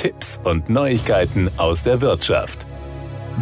Tipps und Neuigkeiten aus der Wirtschaft.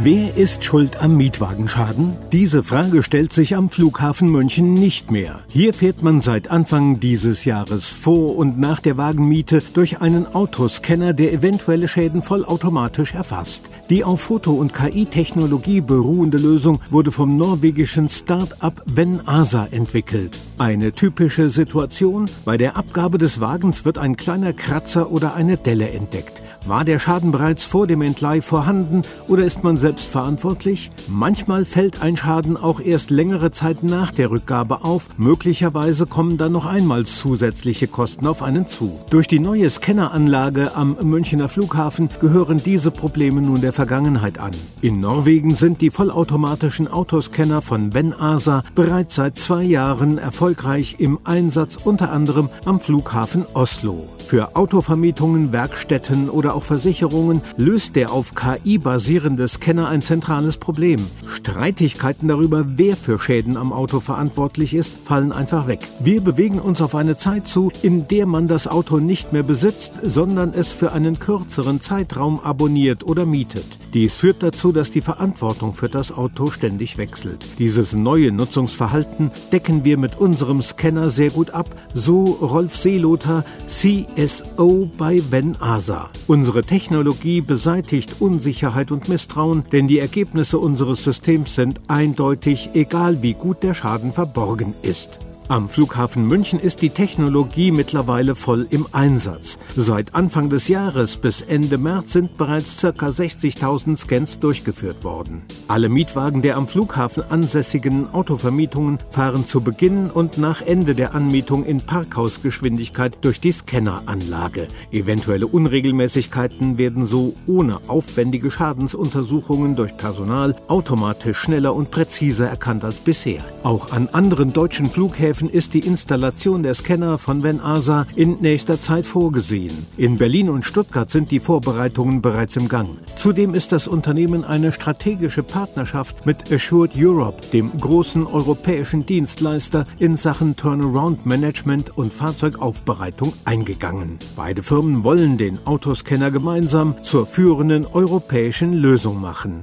Wer ist schuld am Mietwagenschaden? Diese Frage stellt sich am Flughafen München nicht mehr. Hier fährt man seit Anfang dieses Jahres vor und nach der Wagenmiete durch einen Autoscanner, der eventuelle Schäden vollautomatisch erfasst. Die auf Foto- und KI-Technologie beruhende Lösung wurde vom norwegischen Start-up Venasa entwickelt. Eine typische Situation, bei der Abgabe des Wagens wird ein kleiner Kratzer oder eine Delle entdeckt. War der Schaden bereits vor dem Entleih vorhanden oder ist man selbst verantwortlich? Manchmal fällt ein Schaden auch erst längere Zeit nach der Rückgabe auf. Möglicherweise kommen dann noch einmal zusätzliche Kosten auf einen zu. Durch die neue Scanneranlage am Münchner Flughafen gehören diese Probleme nun der Vergangenheit an. In Norwegen sind die vollautomatischen Autoscanner von Ben Asa bereits seit zwei Jahren erfolgreich im Einsatz, unter anderem am Flughafen Oslo. Für Autovermietungen, Werkstätten oder auch Versicherungen löst der auf KI basierende Scanner ein zentrales Problem. Streitigkeiten darüber, wer für Schäden am Auto verantwortlich ist, fallen einfach weg. Wir bewegen uns auf eine Zeit zu, in der man das Auto nicht mehr besitzt, sondern es für einen kürzeren Zeitraum abonniert oder mietet. Dies führt dazu, dass die Verantwortung für das Auto ständig wechselt. Dieses neue Nutzungsverhalten decken wir mit unserem Scanner sehr gut ab, so Rolf Seeloter, CSO bei Ben Asa. Unsere Technologie beseitigt Unsicherheit und Misstrauen, denn die Ergebnisse unseres Systems sind eindeutig, egal wie gut der Schaden verborgen ist. Am Flughafen München ist die Technologie mittlerweile voll im Einsatz. Seit Anfang des Jahres bis Ende März sind bereits ca. 60.000 Scans durchgeführt worden. Alle Mietwagen der am Flughafen ansässigen Autovermietungen fahren zu Beginn und nach Ende der Anmietung in Parkhausgeschwindigkeit durch die Scanneranlage. Eventuelle Unregelmäßigkeiten werden so ohne aufwendige Schadensuntersuchungen durch Personal automatisch schneller und präziser erkannt als bisher. Auch an anderen deutschen Flughäfen Flughäfen ist die Installation der Scanner von Venasa in nächster Zeit vorgesehen. In Berlin und Stuttgart sind die Vorbereitungen bereits im Gang. Zudem ist das Unternehmen eine strategische Partnerschaft mit Assured Europe, dem großen europäischen Dienstleister in Sachen Turnaround Management und Fahrzeugaufbereitung, eingegangen. Beide Firmen wollen den Autoscanner gemeinsam zur führenden europäischen Lösung machen.